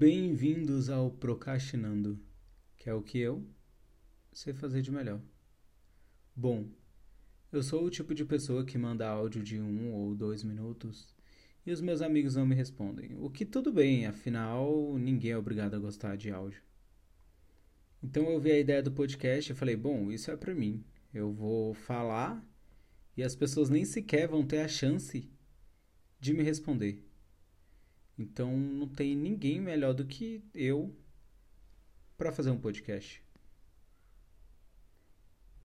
Bem-vindos ao Procrastinando, que é o que eu sei fazer de melhor. Bom, eu sou o tipo de pessoa que manda áudio de um ou dois minutos e os meus amigos não me respondem, o que tudo bem, afinal ninguém é obrigado a gostar de áudio. Então eu vi a ideia do podcast e falei, bom, isso é pra mim. Eu vou falar e as pessoas nem sequer vão ter a chance de me responder. Então não tem ninguém melhor do que eu para fazer um podcast.